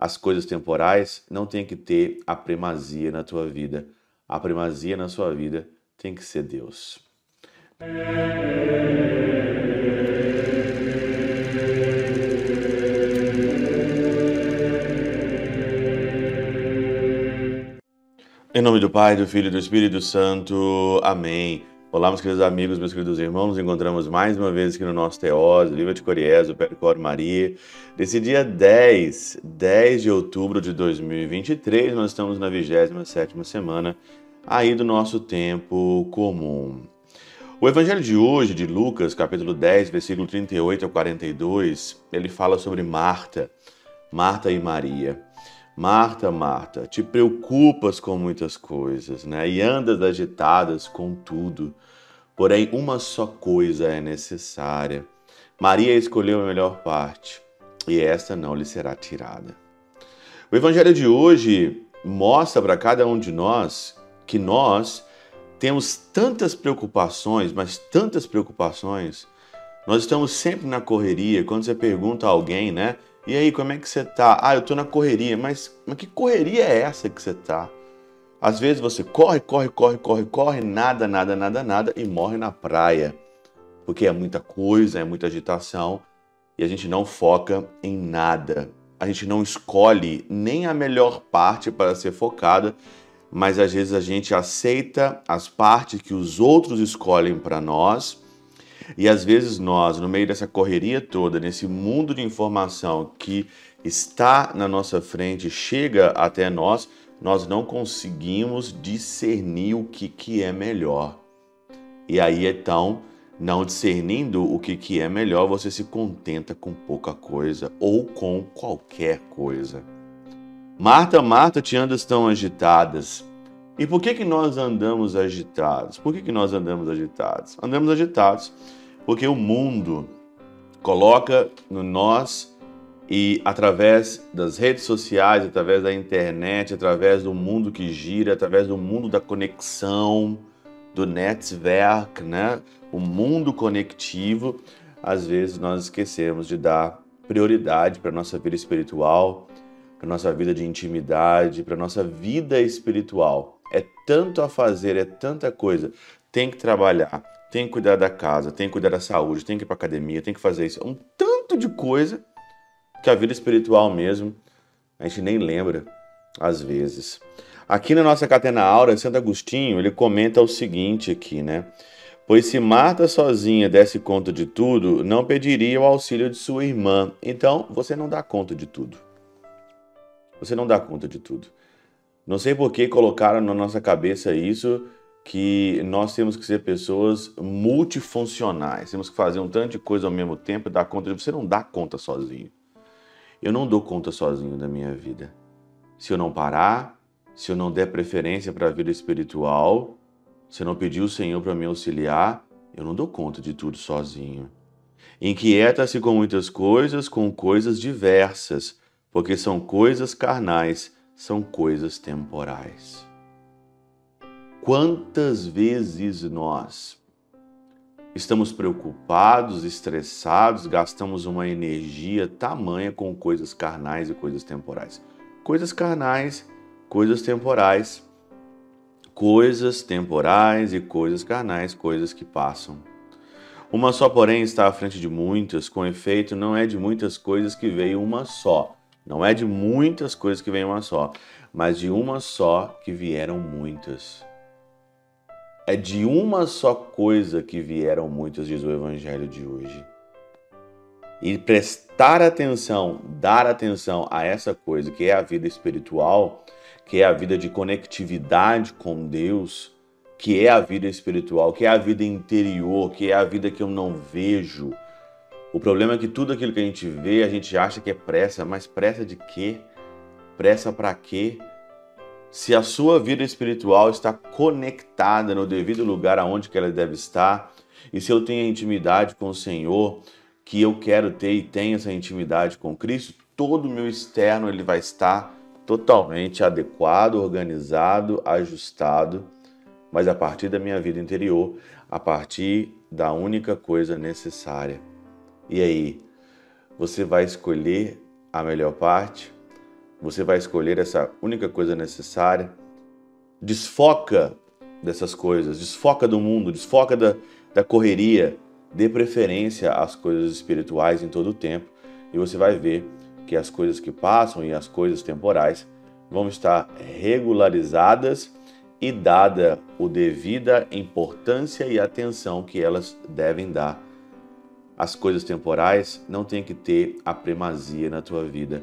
as coisas temporais não tem que ter a primazia na tua vida. A primazia na sua vida tem que ser Deus. Em nome do Pai, do Filho e do Espírito Santo. Amém. Olá, meus queridos amigos, meus queridos irmãos. Nos encontramos mais uma vez aqui no nosso Teós, Viva de Coriés, o Percor Maria. Desse dia 10, 10 de outubro de 2023, nós estamos na 27ª semana aí do nosso tempo comum. O evangelho de hoje, de Lucas, capítulo 10, versículo 38 a 42, ele fala sobre Marta, Marta e Maria. Marta, Marta, te preocupas com muitas coisas, né? E andas agitadas com tudo. Porém, uma só coisa é necessária. Maria escolheu a melhor parte, e esta não lhe será tirada. O evangelho de hoje mostra para cada um de nós que nós temos tantas preocupações, mas tantas preocupações. Nós estamos sempre na correria. Quando você pergunta a alguém, né? E aí, como é que você tá? Ah, eu tô na correria. Mas, mas que correria é essa que você tá? Às vezes você corre, corre, corre, corre, corre, nada, nada, nada, nada e morre na praia. Porque é muita coisa, é muita agitação e a gente não foca em nada. A gente não escolhe nem a melhor parte para ser focada mas às vezes a gente aceita as partes que os outros escolhem para nós. E às vezes nós, no meio dessa correria toda, nesse mundo de informação que está na nossa frente, chega até nós, nós não conseguimos discernir o que, que é melhor. E aí então, não discernindo o que, que é melhor, você se contenta com pouca coisa ou com qualquer coisa. Marta, Marta, te andas tão agitadas. E por que, que nós andamos agitados? Por que, que nós andamos agitados? Andamos agitados porque o mundo coloca no nós e através das redes sociais, através da internet, através do mundo que gira, através do mundo da conexão, do network, né? O mundo conectivo, às vezes nós esquecemos de dar prioridade para nossa vida espiritual, para nossa vida de intimidade, para nossa vida espiritual. É tanto a fazer, é tanta coisa. Tem que trabalhar, tem que cuidar da casa, tem que cuidar da saúde, tem que ir para academia, tem que fazer isso. É um tanto de coisa que a vida espiritual mesmo a gente nem lembra às vezes. Aqui na nossa Catena Aura, Santo Agostinho, ele comenta o seguinte aqui, né? Pois se Marta sozinha desse conta de tudo, não pediria o auxílio de sua irmã. Então, você não dá conta de tudo. Você não dá conta de tudo. Não sei por que colocaram na nossa cabeça isso, que nós temos que ser pessoas multifuncionais, temos que fazer um tanto de coisa ao mesmo tempo e dar conta de. Você não dá conta sozinho. Eu não dou conta sozinho da minha vida. Se eu não parar, se eu não der preferência para a vida espiritual, se eu não pedir o Senhor para me auxiliar, eu não dou conta de tudo sozinho. Inquieta-se com muitas coisas, com coisas diversas porque são coisas carnais, são coisas temporais. Quantas vezes nós estamos preocupados, estressados, gastamos uma energia tamanha com coisas carnais e coisas temporais? Coisas carnais, coisas temporais, coisas temporais e coisas carnais, coisas que passam. Uma só, porém, está à frente de muitas, com efeito, não é de muitas coisas que veio uma só não é de muitas coisas que vem uma só, mas de uma só que vieram muitas. É de uma só coisa que vieram muitas, diz o Evangelho de hoje. E prestar atenção, dar atenção a essa coisa que é a vida espiritual, que é a vida de conectividade com Deus, que é a vida espiritual, que é a vida interior, que é a vida que eu não vejo, o problema é que tudo aquilo que a gente vê, a gente acha que é pressa, mas pressa de quê? Pressa para quê? Se a sua vida espiritual está conectada no devido lugar aonde que ela deve estar, e se eu tenho intimidade com o Senhor, que eu quero ter e tenho essa intimidade com Cristo, todo o meu externo ele vai estar totalmente adequado, organizado, ajustado, mas a partir da minha vida interior, a partir da única coisa necessária, e aí, você vai escolher a melhor parte? Você vai escolher essa única coisa necessária. Desfoca dessas coisas, desfoca do mundo, desfoca da, da correria, dê preferência às coisas espirituais em todo o tempo e você vai ver que as coisas que passam e as coisas temporais vão estar regularizadas e dada o devida importância e atenção que elas devem dar. As coisas temporais não tem que ter a primazia na tua vida.